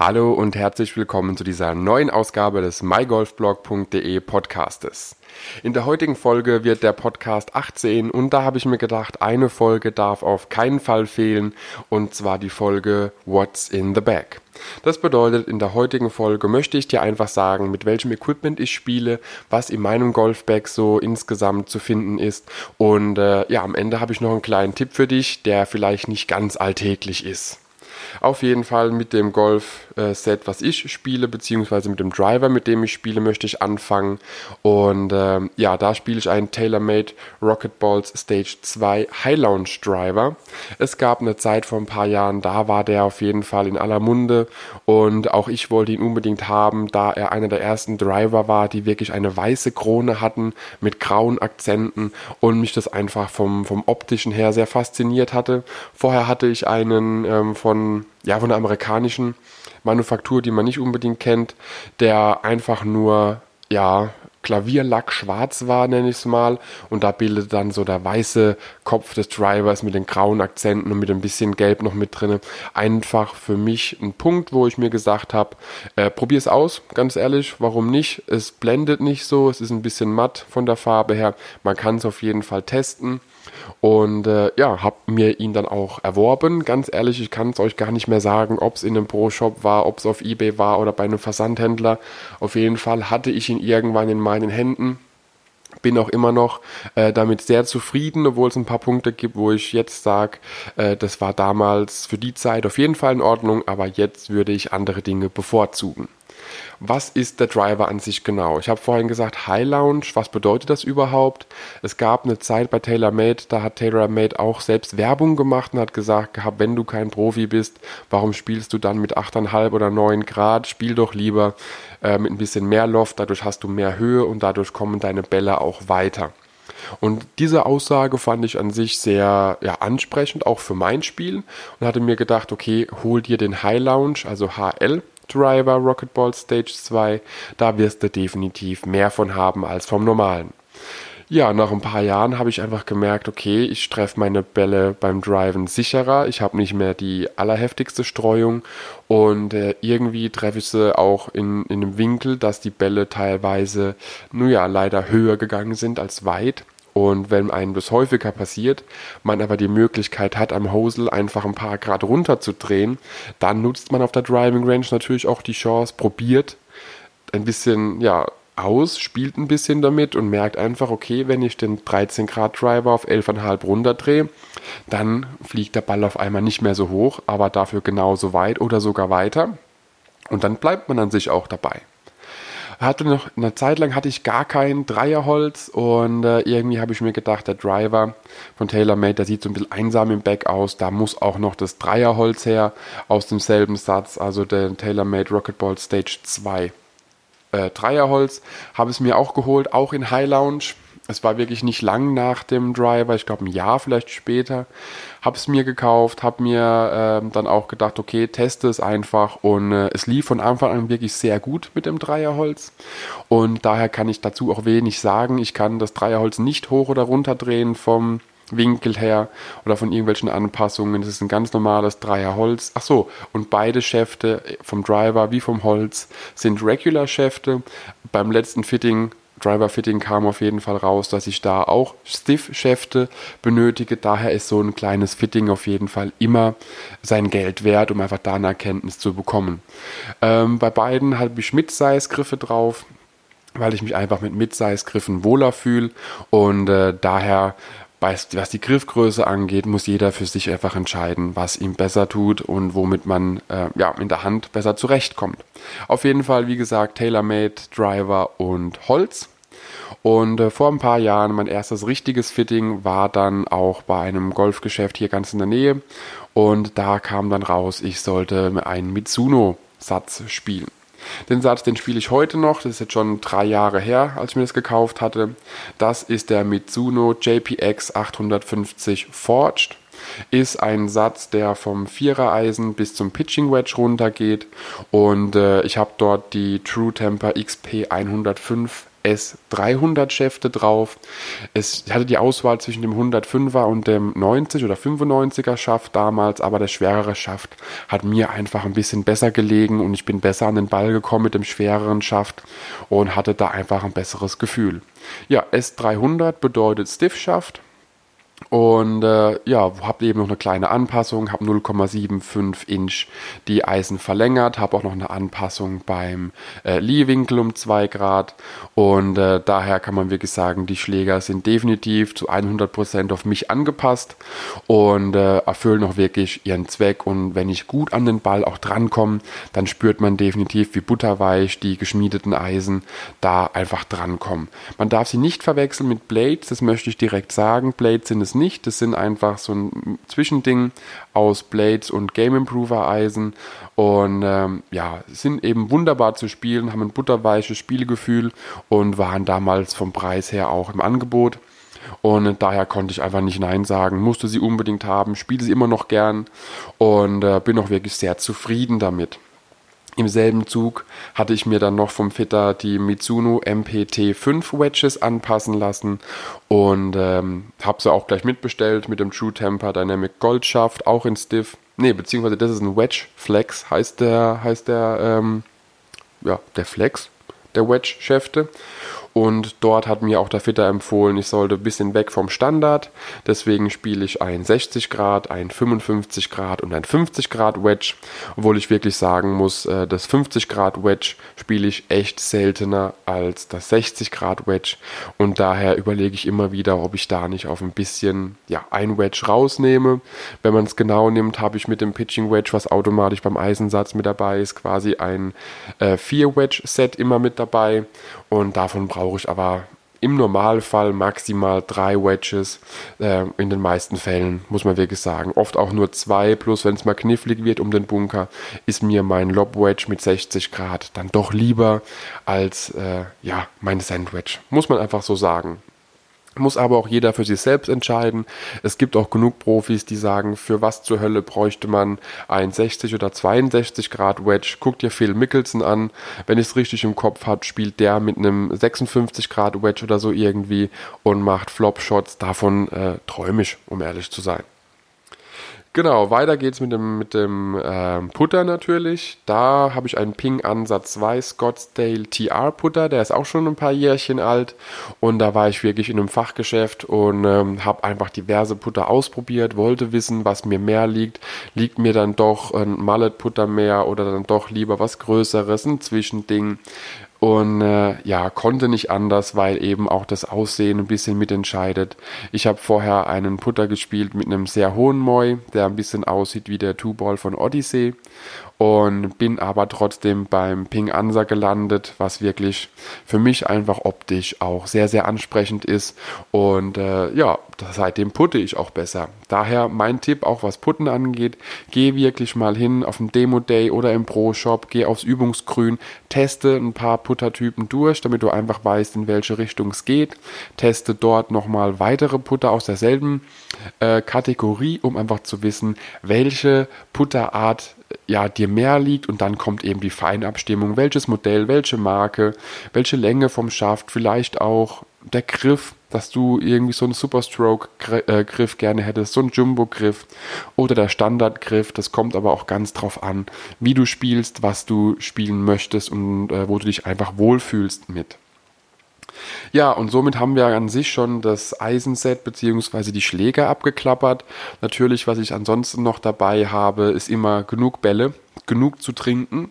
Hallo und herzlich willkommen zu dieser neuen Ausgabe des mygolfblog.de Podcastes. In der heutigen Folge wird der Podcast 18 und da habe ich mir gedacht, eine Folge darf auf keinen Fall fehlen und zwar die Folge What's in the Bag. Das bedeutet, in der heutigen Folge möchte ich dir einfach sagen, mit welchem Equipment ich spiele, was in meinem Golfbag so insgesamt zu finden ist und äh, ja, am Ende habe ich noch einen kleinen Tipp für dich, der vielleicht nicht ganz alltäglich ist. Auf jeden Fall mit dem Golf-Set, was ich spiele, beziehungsweise mit dem Driver, mit dem ich spiele, möchte ich anfangen. Und ähm, ja, da spiele ich einen TaylorMade Rocket Balls Stage 2 High Lounge Driver. Es gab eine Zeit vor ein paar Jahren, da war der auf jeden Fall in aller Munde und auch ich wollte ihn unbedingt haben, da er einer der ersten Driver war, die wirklich eine weiße Krone hatten mit grauen Akzenten und mich das einfach vom, vom optischen her sehr fasziniert hatte. Vorher hatte ich einen ähm, von ja, von der amerikanischen Manufaktur, die man nicht unbedingt kennt, der einfach nur, ja, Klavierlack schwarz war, nenne ich es mal. Und da bildet dann so der weiße Kopf des Drivers mit den grauen Akzenten und mit ein bisschen Gelb noch mit drin. Einfach für mich ein Punkt, wo ich mir gesagt habe, äh, probier es aus, ganz ehrlich, warum nicht? Es blendet nicht so, es ist ein bisschen matt von der Farbe her. Man kann es auf jeden Fall testen. Und äh, ja, habe mir ihn dann auch erworben. Ganz ehrlich, ich kann es euch gar nicht mehr sagen, ob es in einem Pro-Shop war, ob es auf Ebay war oder bei einem Versandhändler. Auf jeden Fall hatte ich ihn irgendwann in meinen Händen. Bin auch immer noch äh, damit sehr zufrieden, obwohl es ein paar Punkte gibt, wo ich jetzt sage, äh, das war damals für die Zeit auf jeden Fall in Ordnung, aber jetzt würde ich andere Dinge bevorzugen. Was ist der Driver an sich genau? Ich habe vorhin gesagt High Lounge. Was bedeutet das überhaupt? Es gab eine Zeit bei TaylorMade, da hat TaylorMade auch selbst Werbung gemacht und hat gesagt wenn du kein Profi bist, warum spielst du dann mit 8,5 oder 9 Grad? Spiel doch lieber äh, mit ein bisschen mehr Loft, dadurch hast du mehr Höhe und dadurch kommen deine Bälle auch weiter. Und diese Aussage fand ich an sich sehr ja, ansprechend, auch für mein Spiel. Und hatte mir gedacht, okay, hol dir den High Lounge, also HL, Driver Rocket Ball Stage 2, da wirst du definitiv mehr von haben als vom normalen. Ja, nach ein paar Jahren habe ich einfach gemerkt, okay, ich treffe meine Bälle beim Driven sicherer. Ich habe nicht mehr die allerheftigste Streuung und äh, irgendwie treffe ich sie auch in, in einem Winkel, dass die Bälle teilweise, nun ja, leider höher gegangen sind als weit. Und wenn einem das häufiger passiert, man aber die Möglichkeit hat, am Hosel einfach ein paar Grad runterzudrehen, dann nutzt man auf der Driving Range natürlich auch die Chance, probiert ein bisschen, ja, aus, spielt ein bisschen damit und merkt einfach, okay, wenn ich den 13 Grad Driver auf 11,5 runterdrehe, dann fliegt der Ball auf einmal nicht mehr so hoch, aber dafür genauso weit oder sogar weiter. Und dann bleibt man an sich auch dabei hatte noch eine Zeit lang hatte ich gar kein Dreierholz und äh, irgendwie habe ich mir gedacht, der Driver von TaylorMade, der sieht so ein bisschen einsam im Back aus, da muss auch noch das Dreierholz her aus demselben Satz, also der TaylorMade Rocket Ball Stage 2 äh, Dreierholz, habe es mir auch geholt, auch in High Lounge es war wirklich nicht lang nach dem Driver, ich glaube ein Jahr vielleicht später, habe es mir gekauft, habe mir äh, dann auch gedacht, okay, teste es einfach und äh, es lief von Anfang an wirklich sehr gut mit dem Dreierholz und daher kann ich dazu auch wenig sagen. Ich kann das Dreierholz nicht hoch oder runter drehen vom Winkel her oder von irgendwelchen Anpassungen. Es ist ein ganz normales Dreierholz. Ach so, und beide Schäfte vom Driver wie vom Holz sind Regular Schäfte. Beim letzten Fitting Driver Fitting kam auf jeden Fall raus, dass ich da auch Stiff-Schäfte benötige. Daher ist so ein kleines Fitting auf jeden Fall immer sein Geld wert, um einfach da eine Erkenntnis zu bekommen. Ähm, bei beiden habe ich Mid-Size-Griffe drauf weil ich mich einfach mit Mid-Size-Griffen wohler fühle und äh, daher was die Griffgröße angeht, muss jeder für sich einfach entscheiden, was ihm besser tut und womit man äh, ja, in der Hand besser zurechtkommt. Auf jeden Fall, wie gesagt, TaylorMade, Driver und Holz. Und äh, vor ein paar Jahren mein erstes richtiges Fitting war dann auch bei einem Golfgeschäft hier ganz in der Nähe. Und da kam dann raus, ich sollte einen Mitsuno-Satz spielen. Den Satz, den spiele ich heute noch. Das ist jetzt schon drei Jahre her, als ich mir das gekauft hatte. Das ist der Mitsuno JPX 850 Forged. Ist ein Satz, der vom Vierereisen bis zum Pitching Wedge runtergeht. Und äh, ich habe dort die True Temper XP 105 S300 Schäfte drauf. Es hatte die Auswahl zwischen dem 105er und dem 90 oder 95er Schaft damals, aber der schwerere Schaft hat mir einfach ein bisschen besser gelegen und ich bin besser an den Ball gekommen mit dem schwereren Schaft und hatte da einfach ein besseres Gefühl. Ja, S300 bedeutet Stiff Schaft und äh, ja, habe eben noch eine kleine Anpassung, habe 0,75 Inch die Eisen verlängert, habe auch noch eine Anpassung beim äh, Lee-Winkel um 2 Grad und äh, daher kann man wirklich sagen, die Schläger sind definitiv zu 100% auf mich angepasst und äh, erfüllen auch wirklich ihren Zweck und wenn ich gut an den Ball auch drankomme, dann spürt man definitiv wie butterweich die geschmiedeten Eisen da einfach drankommen. Man darf sie nicht verwechseln mit Blades, das möchte ich direkt sagen. Blades sind es nicht. Das sind einfach so ein Zwischending aus Blades und Game Improver Eisen und ähm, ja, sind eben wunderbar zu spielen, haben ein butterweiches Spielgefühl und waren damals vom Preis her auch im Angebot. Und daher konnte ich einfach nicht Nein sagen, musste sie unbedingt haben, spiele sie immer noch gern und äh, bin auch wirklich sehr zufrieden damit. Im selben Zug hatte ich mir dann noch vom Fitter die Mitsuno MPT5 Wedges anpassen lassen und ähm, habe sie auch gleich mitbestellt mit dem True Temper Dynamic Gold Shaft, auch in Stiff. Ne, beziehungsweise das ist ein Wedge Flex, heißt der, heißt der, ähm, ja, der Flex der Wedge-Schäfte. Und dort hat mir auch der Fitter empfohlen, ich sollte ein bisschen weg vom Standard. Deswegen spiele ich ein 60 Grad, ein 55 Grad und ein 50 Grad Wedge. Obwohl ich wirklich sagen muss, äh, das 50 Grad Wedge spiele ich echt seltener als das 60 Grad Wedge. Und daher überlege ich immer wieder, ob ich da nicht auf ein bisschen ja, ein Wedge rausnehme. Wenn man es genau nimmt, habe ich mit dem Pitching Wedge, was automatisch beim Eisensatz mit dabei ist, quasi ein 4 äh, Wedge Set immer mit dabei. Und davon brauche ich aber im Normalfall maximal drei Wedges. Äh, in den meisten Fällen muss man wirklich sagen. Oft auch nur zwei, plus wenn es mal knifflig wird um den Bunker, ist mir mein Lob Wedge mit 60 Grad dann doch lieber als äh, ja, mein Sandwich. Muss man einfach so sagen. Muss aber auch jeder für sich selbst entscheiden. Es gibt auch genug Profis, die sagen, für was zur Hölle bräuchte man ein 60 oder 62 Grad Wedge. Guck dir Phil Mickelson an. Wenn ich es richtig im Kopf habe, spielt der mit einem 56 Grad Wedge oder so irgendwie und macht Flop Shots. Davon äh, träume ich, um ehrlich zu sein. Genau, weiter geht's mit dem, mit dem äh, Putter natürlich. Da habe ich einen Ping Ansatz 2 Scottsdale TR Putter, der ist auch schon ein paar Jährchen alt. Und da war ich wirklich in einem Fachgeschäft und ähm, habe einfach diverse Putter ausprobiert, wollte wissen, was mir mehr liegt. Liegt mir dann doch ein Mallet Putter mehr oder dann doch lieber was Größeres, ein Zwischending. Und äh, ja, konnte nicht anders, weil eben auch das Aussehen ein bisschen mitentscheidet. Ich habe vorher einen Putter gespielt mit einem sehr hohen Moi, der ein bisschen aussieht wie der Two-Ball von Odyssey und bin aber trotzdem beim Ping Ansa gelandet, was wirklich für mich einfach optisch auch sehr, sehr ansprechend ist. Und äh, ja, seitdem putte ich auch besser. Daher mein Tipp, auch was Putten angeht, geh wirklich mal hin auf den Demo-Day oder im Pro-Shop, geh aufs Übungsgrün, teste ein paar Puttertypen durch, damit du einfach weißt, in welche Richtung es geht. Teste dort nochmal weitere Putter aus derselben äh, Kategorie, um einfach zu wissen, welche Putterart ja, dir mehr liegt und dann kommt eben die Feinabstimmung, welches Modell, welche Marke, welche Länge vom Schaft, vielleicht auch der Griff, dass du irgendwie so einen Superstroke-Griff äh, gerne hättest, so einen Jumbo-Griff oder der Standard-Griff. Das kommt aber auch ganz drauf an, wie du spielst, was du spielen möchtest und äh, wo du dich einfach wohlfühlst mit. Ja, und somit haben wir an sich schon das Eisenset bzw. die Schläger abgeklappert. Natürlich, was ich ansonsten noch dabei habe, ist immer genug Bälle, genug zu trinken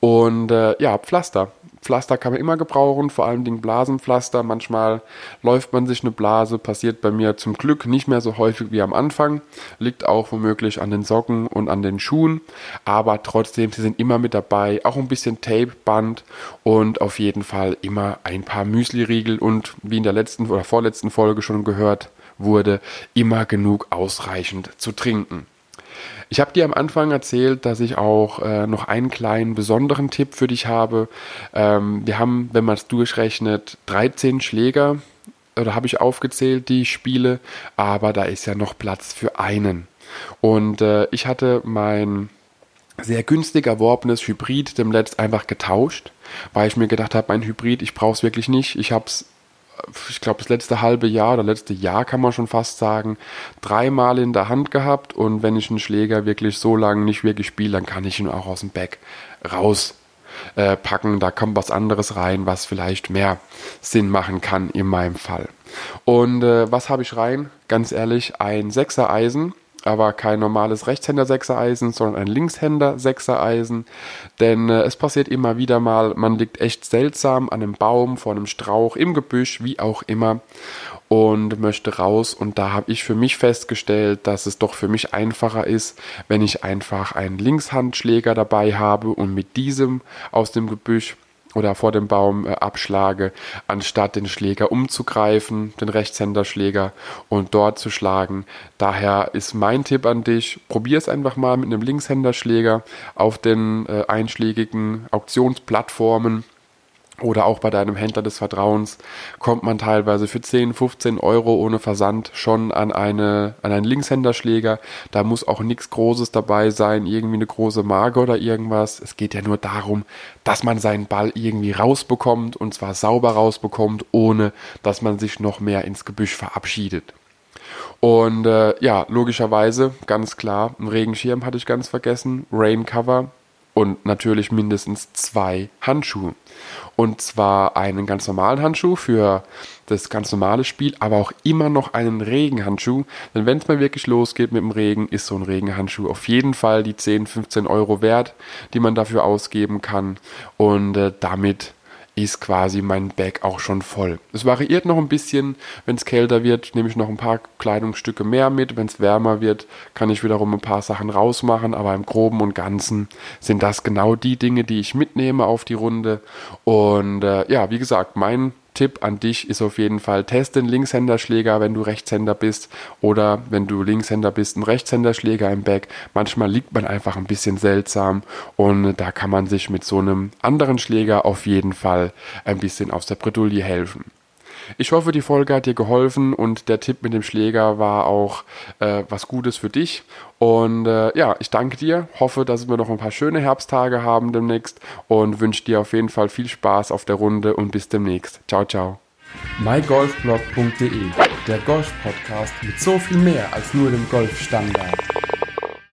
und äh, ja, Pflaster. Pflaster kann man immer gebrauchen, vor allem Dingen Blasenpflaster. Manchmal läuft man sich eine Blase, passiert bei mir zum Glück nicht mehr so häufig wie am Anfang. Liegt auch womöglich an den Socken und an den Schuhen, aber trotzdem, sie sind immer mit dabei. Auch ein bisschen Tape, Band und auf jeden Fall immer ein paar Müsli-Riegel und wie in der letzten oder vorletzten Folge schon gehört wurde, immer genug ausreichend zu trinken. Ich habe dir am Anfang erzählt, dass ich auch äh, noch einen kleinen besonderen Tipp für dich habe. Ähm, wir haben, wenn man es durchrechnet, 13 Schläger oder habe ich aufgezählt, die ich spiele, aber da ist ja noch Platz für einen. Und äh, ich hatte mein sehr günstig erworbenes Hybrid dem Letzt einfach getauscht, weil ich mir gedacht habe, mein Hybrid, ich brauche es wirklich nicht. Ich habe es, ich glaube, das letzte halbe Jahr oder letzte Jahr kann man schon fast sagen, dreimal in der Hand gehabt und wenn ich einen Schläger wirklich so lange nicht wirklich spiele, dann kann ich ihn auch aus dem Bag raus äh. Da kommt was anderes rein, was vielleicht mehr Sinn machen kann in meinem Fall. Und äh, was habe ich rein? Ganz ehrlich, ein 6er Eisen aber kein normales Rechtshänder-Sechser-Eisen, sondern ein Linkshänder-Sechser-Eisen. Denn äh, es passiert immer wieder mal, man liegt echt seltsam an einem Baum, vor einem Strauch, im Gebüsch, wie auch immer und möchte raus. Und da habe ich für mich festgestellt, dass es doch für mich einfacher ist, wenn ich einfach einen Linkshandschläger dabei habe und mit diesem aus dem Gebüsch oder vor dem Baum äh, abschlage, anstatt den Schläger umzugreifen, den Rechtshänderschläger und dort zu schlagen. Daher ist mein Tipp an dich, probier es einfach mal mit einem Linkshänderschläger auf den äh, einschlägigen Auktionsplattformen oder auch bei deinem Händler des Vertrauens kommt man teilweise für 10, 15 Euro ohne Versand schon an, eine, an einen Linkshänderschläger. Da muss auch nichts Großes dabei sein, irgendwie eine große Marke oder irgendwas. Es geht ja nur darum, dass man seinen Ball irgendwie rausbekommt und zwar sauber rausbekommt, ohne dass man sich noch mehr ins Gebüsch verabschiedet. Und äh, ja, logischerweise, ganz klar, ein Regenschirm hatte ich ganz vergessen, Raincover und natürlich mindestens zwei Handschuhe. Und zwar einen ganz normalen Handschuh für das ganz normale Spiel, aber auch immer noch einen Regenhandschuh. Denn wenn es mal wirklich losgeht mit dem Regen, ist so ein Regenhandschuh auf jeden Fall die 10, 15 Euro wert, die man dafür ausgeben kann. Und äh, damit ist quasi mein Bag auch schon voll. Es variiert noch ein bisschen. Wenn es kälter wird, nehme ich noch ein paar Kleidungsstücke mehr mit. Wenn es wärmer wird, kann ich wiederum ein paar Sachen rausmachen. Aber im Groben und Ganzen sind das genau die Dinge, die ich mitnehme auf die Runde. Und äh, ja, wie gesagt, mein Tipp an dich ist auf jeden Fall, teste den Linkshänderschläger, wenn du Rechtshänder bist oder wenn du Linkshänder bist, einen Rechtshänderschläger im Back. Manchmal liegt man einfach ein bisschen seltsam und da kann man sich mit so einem anderen Schläger auf jeden Fall ein bisschen aus der Bredouille helfen. Ich hoffe, die Folge hat dir geholfen und der Tipp mit dem Schläger war auch äh, was Gutes für dich. Und äh, ja, ich danke dir, hoffe, dass wir noch ein paar schöne Herbsttage haben demnächst und wünsche dir auf jeden Fall viel Spaß auf der Runde und bis demnächst. Ciao, ciao. mygolfblog.de, der Golf-Podcast mit so viel mehr als nur dem Golfstandard.